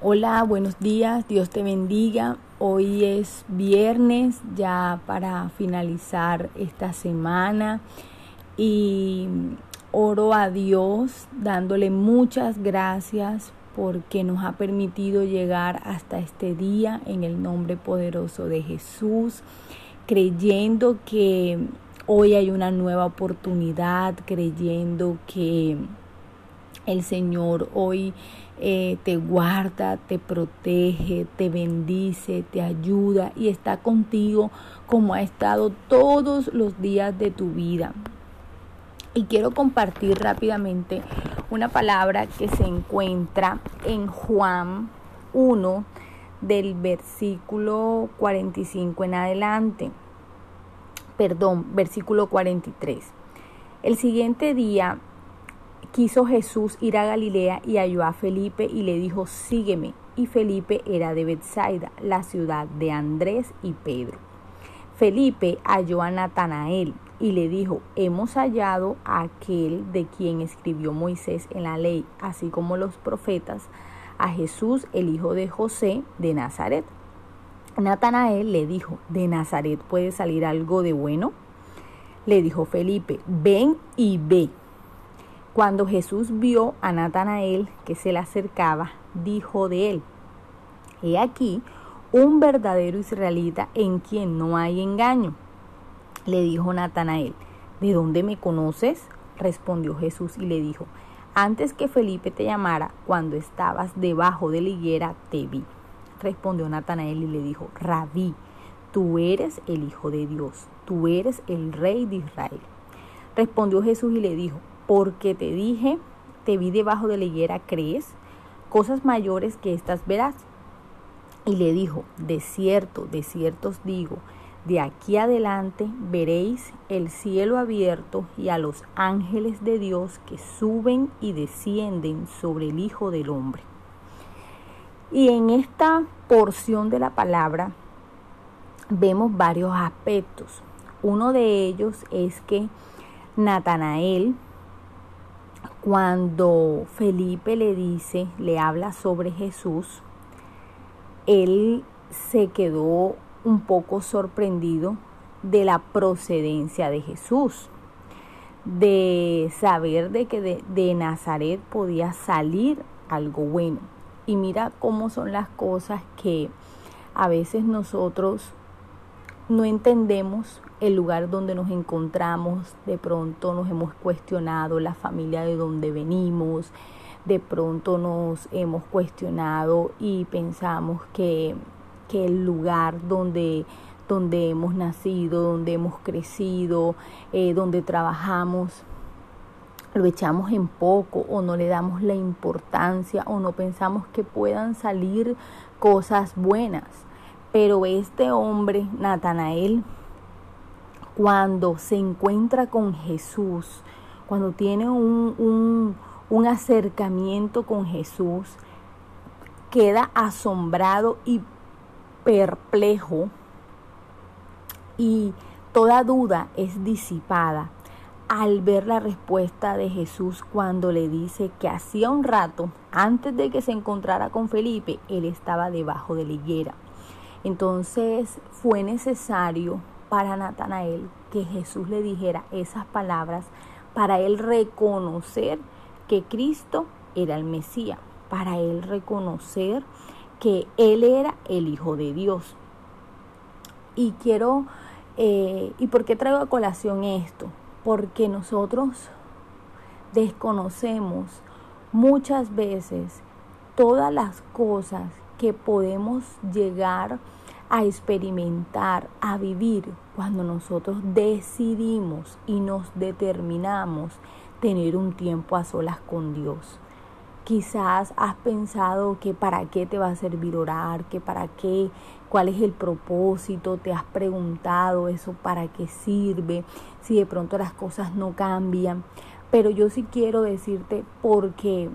Hola, buenos días, Dios te bendiga. Hoy es viernes ya para finalizar esta semana y oro a Dios dándole muchas gracias porque nos ha permitido llegar hasta este día en el nombre poderoso de Jesús, creyendo que hoy hay una nueva oportunidad, creyendo que el Señor hoy eh, te guarda, te protege, te bendice, te ayuda y está contigo como ha estado todos los días de tu vida. Y quiero compartir rápidamente una palabra que se encuentra en Juan 1 del versículo 45 en adelante. Perdón, versículo 43. El siguiente día quiso Jesús ir a Galilea y halló a Felipe y le dijo, sígueme. Y Felipe era de Bethsaida, la ciudad de Andrés y Pedro. Felipe halló a Natanael y le dijo, hemos hallado a aquel de quien escribió Moisés en la ley, así como los profetas, a Jesús, el hijo de José de Nazaret. Natanael le dijo, ¿de Nazaret puede salir algo de bueno? Le dijo Felipe, ven y ve. Cuando Jesús vio a Natanael que se le acercaba, dijo de él, He aquí un verdadero israelita en quien no hay engaño. Le dijo Natanael, ¿de dónde me conoces? Respondió Jesús y le dijo, antes que Felipe te llamara, cuando estabas debajo de la higuera, te vi. Respondió Natanael y le dijo, Rabí, tú eres el Hijo de Dios, tú eres el Rey de Israel. Respondió Jesús y le dijo, porque te dije, te vi debajo de la higuera, ¿crees? Cosas mayores que estas verás. Y le dijo, de cierto, de cierto os digo, de aquí adelante veréis el cielo abierto y a los ángeles de Dios que suben y descienden sobre el Hijo del Hombre. Y en esta porción de la palabra vemos varios aspectos. Uno de ellos es que Natanael, cuando Felipe le dice, le habla sobre Jesús, él se quedó un poco sorprendido de la procedencia de Jesús, de saber de que de, de, Nazaret podía salir algo bueno. Y mira cómo son las cosas que a veces nosotros no entendemos el lugar donde nos encontramos, de pronto nos hemos cuestionado la familia de donde venimos, de pronto nos hemos cuestionado y pensamos que, que el lugar donde, donde hemos nacido, donde hemos crecido, eh, donde trabajamos, lo echamos en poco o no le damos la importancia o no pensamos que puedan salir cosas buenas. Pero este hombre, Natanael, cuando se encuentra con Jesús, cuando tiene un, un, un, acercamiento con Jesús, queda asombrado y perplejo y toda duda es disipada al ver la respuesta de Jesús cuando le dice que hacía un rato, antes de que se encontrara con Felipe, él estaba debajo de la higuera. Entonces fue necesario para Natanael que Jesús le dijera esas palabras para él reconocer que Cristo era el Mesías, para él reconocer que Él era el Hijo de Dios. Y quiero, eh, ¿y por qué traigo a colación esto? Porque nosotros desconocemos muchas veces todas las cosas que podemos llegar a experimentar, a vivir cuando nosotros decidimos y nos determinamos tener un tiempo a solas con Dios. Quizás has pensado que para qué te va a servir orar, que para qué, cuál es el propósito, te has preguntado eso para qué sirve, si de pronto las cosas no cambian. Pero yo sí quiero decirte porque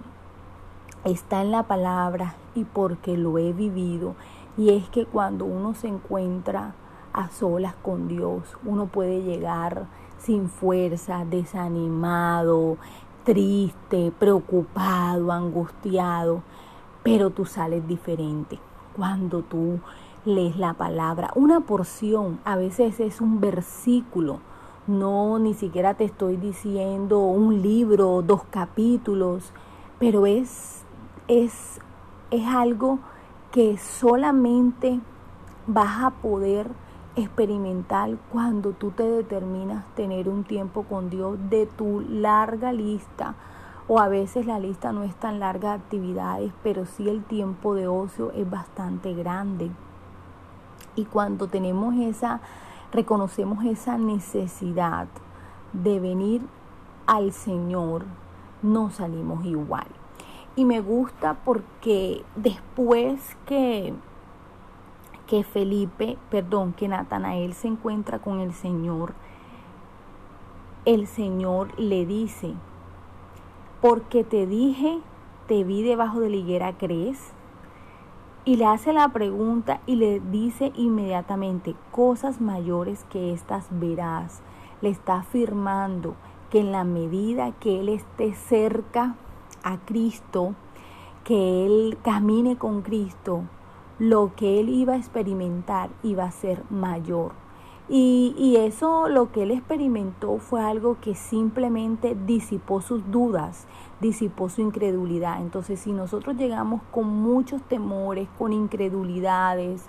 está en la palabra y porque lo he vivido. Y es que cuando uno se encuentra a solas con Dios, uno puede llegar sin fuerza, desanimado, triste, preocupado, angustiado. pero tú sales diferente cuando tú lees la palabra. Una porción a veces es un versículo, no ni siquiera te estoy diciendo un libro, dos capítulos, pero es, es, es algo que solamente vas a poder experimentar cuando tú te determinas tener un tiempo con Dios de tu larga lista o a veces la lista no es tan larga de actividades, pero sí el tiempo de ocio es bastante grande. Y cuando tenemos esa, reconocemos esa necesidad de venir al Señor, no salimos igual. Y me gusta porque después que, que Felipe, perdón, que Natanael se encuentra con el Señor, el Señor le dice, porque te dije, te vi debajo de la higuera, ¿crees? Y le hace la pregunta y le dice inmediatamente, cosas mayores que estas verás. Le está afirmando que en la medida que él esté cerca a Cristo, que él camine con Cristo, lo que él iba a experimentar iba a ser mayor. Y, y, eso lo que él experimentó fue algo que simplemente disipó sus dudas, disipó su incredulidad. Entonces, si nosotros llegamos con muchos temores, con incredulidades,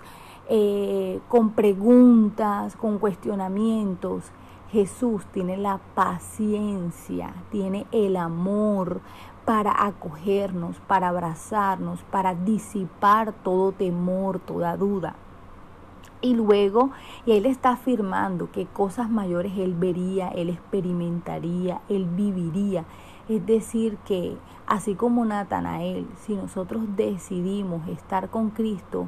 eh, con preguntas, con cuestionamientos, Jesús tiene la paciencia, tiene el amor para acogernos, para abrazarnos, para disipar todo temor, toda duda. Y luego, y él está afirmando que cosas mayores él vería, él experimentaría, él viviría. Es decir, que así como Natanael, si nosotros decidimos estar con Cristo,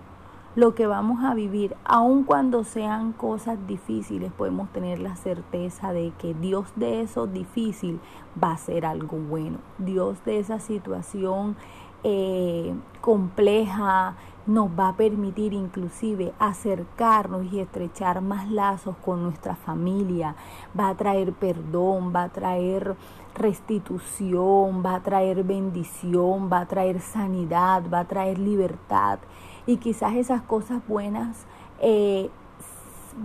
lo que vamos a vivir, aun cuando sean cosas difíciles, podemos tener la certeza de que Dios de eso difícil va a ser algo bueno. Dios de esa situación eh, compleja nos va a permitir inclusive acercarnos y estrechar más lazos con nuestra familia, va a traer perdón, va a traer restitución, va a traer bendición, va a traer sanidad, va a traer libertad y quizás esas cosas buenas eh,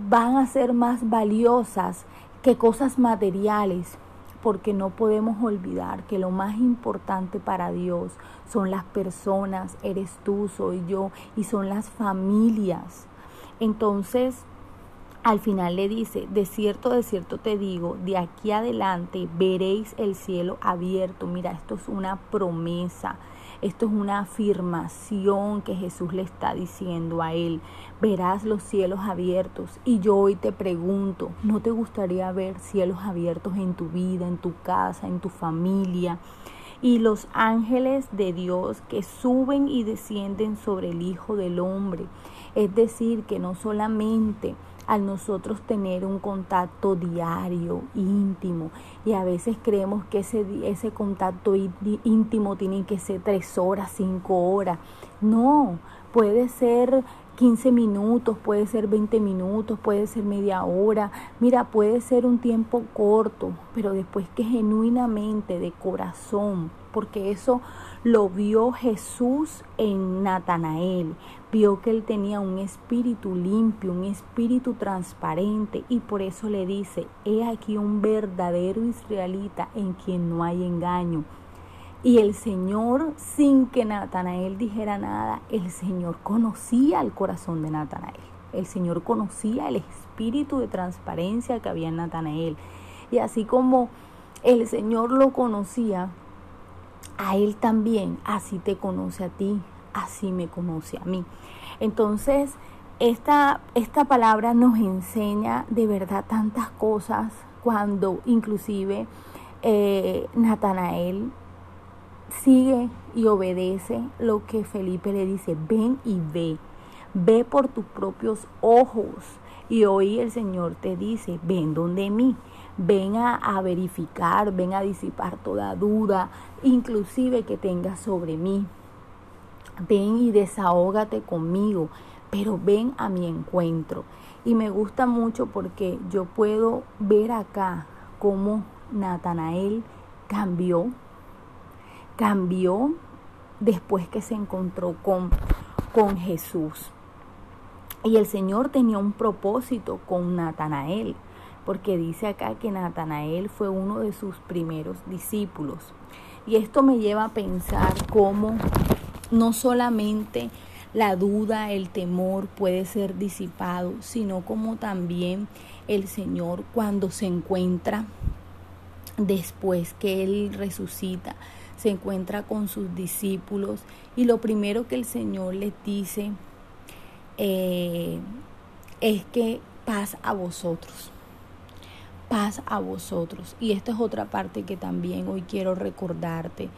van a ser más valiosas que cosas materiales, porque no podemos olvidar que lo más importante para Dios son las personas, eres tú, soy yo, y son las familias. Entonces, al final le dice, de cierto, de cierto te digo, de aquí adelante veréis el cielo abierto. Mira, esto es una promesa. Esto es una afirmación que Jesús le está diciendo a él. Verás los cielos abiertos. Y yo hoy te pregunto, ¿no te gustaría ver cielos abiertos en tu vida, en tu casa, en tu familia? Y los ángeles de Dios que suben y descienden sobre el Hijo del Hombre. Es decir, que no solamente al nosotros tener un contacto diario, íntimo, y a veces creemos que ese, ese contacto íntimo tiene que ser tres horas, cinco horas. No, puede ser 15 minutos, puede ser 20 minutos, puede ser media hora. Mira, puede ser un tiempo corto, pero después que genuinamente, de corazón, porque eso lo vio Jesús en Natanael. Vio que él tenía un espíritu limpio, un espíritu transparente y por eso le dice, he aquí un verdadero israelita en quien no hay engaño. Y el Señor, sin que Natanael dijera nada, el Señor conocía el corazón de Natanael. El Señor conocía el espíritu de transparencia que había en Natanael. Y así como el Señor lo conocía, a Él también, así te conoce a ti, así me conoce a mí. Entonces, esta, esta palabra nos enseña de verdad tantas cosas cuando inclusive eh, Natanael sigue y obedece lo que Felipe le dice, ven y ve, ve por tus propios ojos. Y hoy el Señor te dice, ven donde mí ven a, verificar, ven a disipar toda duda, inclusive que tengas sobre mí. Ven y desahógate conmigo, pero ven a mi encuentro. Y me gusta mucho porque yo puedo ver acá cómo Natanael cambió, cambió después que se encontró con, con Jesús. Y el Señor tenía un propósito con Natanael, porque dice acá que Natanael fue uno de sus primeros discípulos. Y esto me lleva a pensar cómo no solamente la duda, el temor puede ser disipado, sino como también el Señor cuando se encuentra después que Él resucita, se encuentra con sus discípulos y lo primero que el Señor les dice eh, es que paz a vosotros, paz a vosotros. Y esta es otra parte que también hoy quiero recordarte,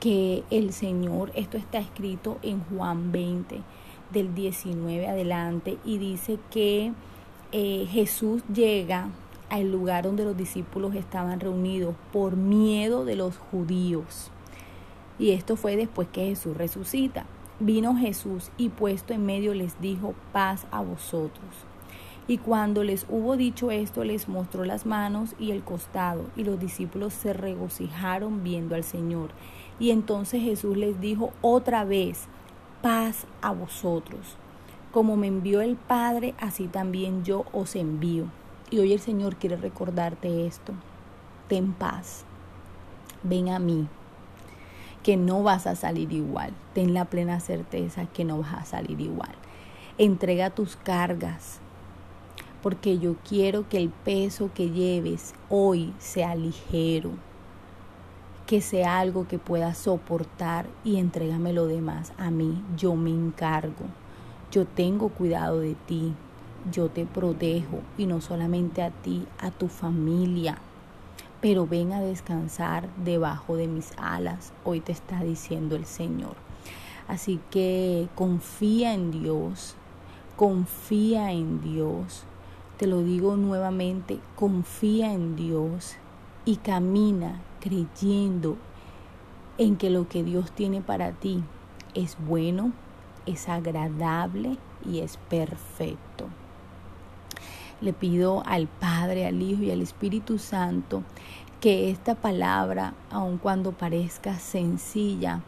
que el Señor, esto está escrito en Juan 20, del 19 adelante, y dice que eh, Jesús llega al lugar donde los discípulos estaban reunidos por miedo de los judíos. Y esto fue después que Jesús resucita. Vino Jesús y puesto en medio les dijo, paz a vosotros. Y cuando les hubo dicho esto, les mostró las manos y el costado, y los discípulos se regocijaron viendo al Señor. Y entonces Jesús les dijo otra vez, paz a vosotros. Como me envió el Padre, así también yo os envío. Y hoy el Señor quiere recordarte esto. Ten paz. Ven a mí que no vas a salir igual. Ten la plena certeza que no vas a salir igual. Entrega tus cargas, porque yo quiero que el peso que lleves hoy sea ligero, que sea algo que puedas soportar y entrégame lo demás a mí. Yo me encargo, yo tengo cuidado de ti, yo te protejo y no solamente a ti, a tu familia pero ven a descansar debajo de mis alas, hoy te está diciendo el Señor. Así que confía en Dios, confía en Dios, te lo digo nuevamente, confía en Dios y camina creyendo en que lo que Dios tiene para ti es bueno, es agradable y es perfecto. Le pido al Padre, al Hijo y al Espíritu Santo que esta palabra, aun cuando parezca sencilla,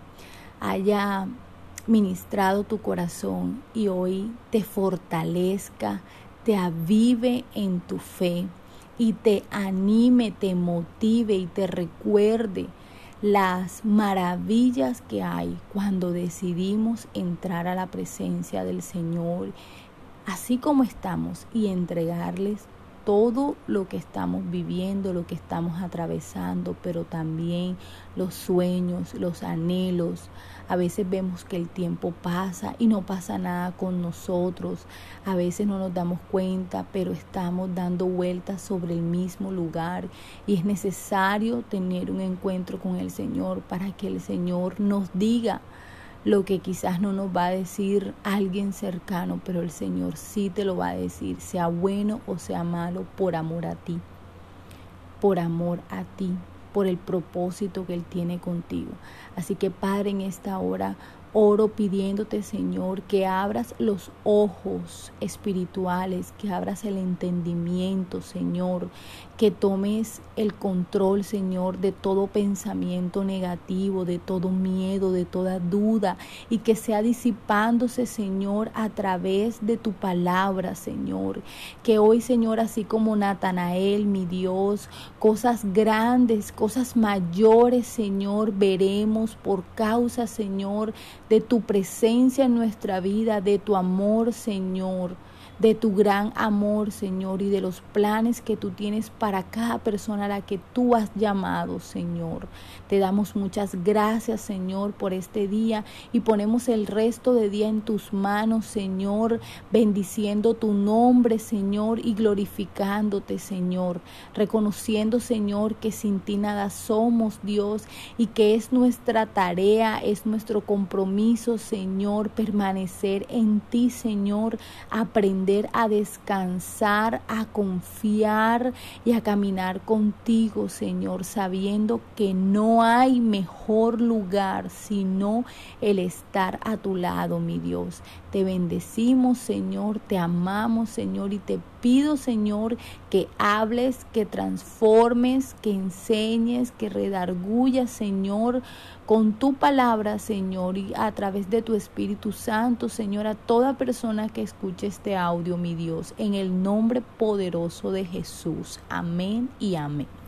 haya ministrado tu corazón y hoy te fortalezca, te avive en tu fe y te anime, te motive y te recuerde las maravillas que hay cuando decidimos entrar a la presencia del Señor así como estamos y entregarles todo lo que estamos viviendo, lo que estamos atravesando, pero también los sueños, los anhelos. A veces vemos que el tiempo pasa y no pasa nada con nosotros. A veces no nos damos cuenta, pero estamos dando vueltas sobre el mismo lugar y es necesario tener un encuentro con el Señor para que el Señor nos diga lo que quizás no nos va a decir alguien cercano, pero el Señor sí te lo va a decir, sea bueno o sea malo, por amor a ti, por amor a ti, por el propósito que Él tiene contigo. Así que Padre, en esta hora Oro pidiéndote, Señor, que abras los ojos espirituales, que abras el entendimiento, Señor, que tomes el control, Señor, de todo pensamiento negativo, de todo miedo, de toda duda, y que sea disipándose, Señor, a través de tu palabra, Señor. Que hoy, Señor, así como Natanael, mi Dios, cosas grandes, cosas mayores, Señor, veremos por causa, Señor, de tu presencia en nuestra vida, de tu amor, Señor de tu gran amor, Señor, y de los planes que tú tienes para cada persona a la que tú has llamado, Señor. Te damos muchas gracias, Señor, por este día y ponemos el resto de día en tus manos, Señor, bendiciendo tu nombre, Señor, y glorificándote, Señor, reconociendo, Señor, que sin ti nada somos, Dios, y que es nuestra tarea, es nuestro compromiso, Señor, permanecer en ti, Señor, a descansar, a confiar y a caminar contigo, Señor, sabiendo que no hay mejor lugar sino el estar a tu lado, mi Dios. Te bendecimos, Señor, te amamos, Señor, y te pido, Señor, que hables, que transformes, que enseñes, que redargullas, Señor, con tu palabra, Señor, y a través de tu Espíritu Santo, Señor, a toda persona que escuche este audio, mi Dios, en el nombre poderoso de Jesús. Amén y amén.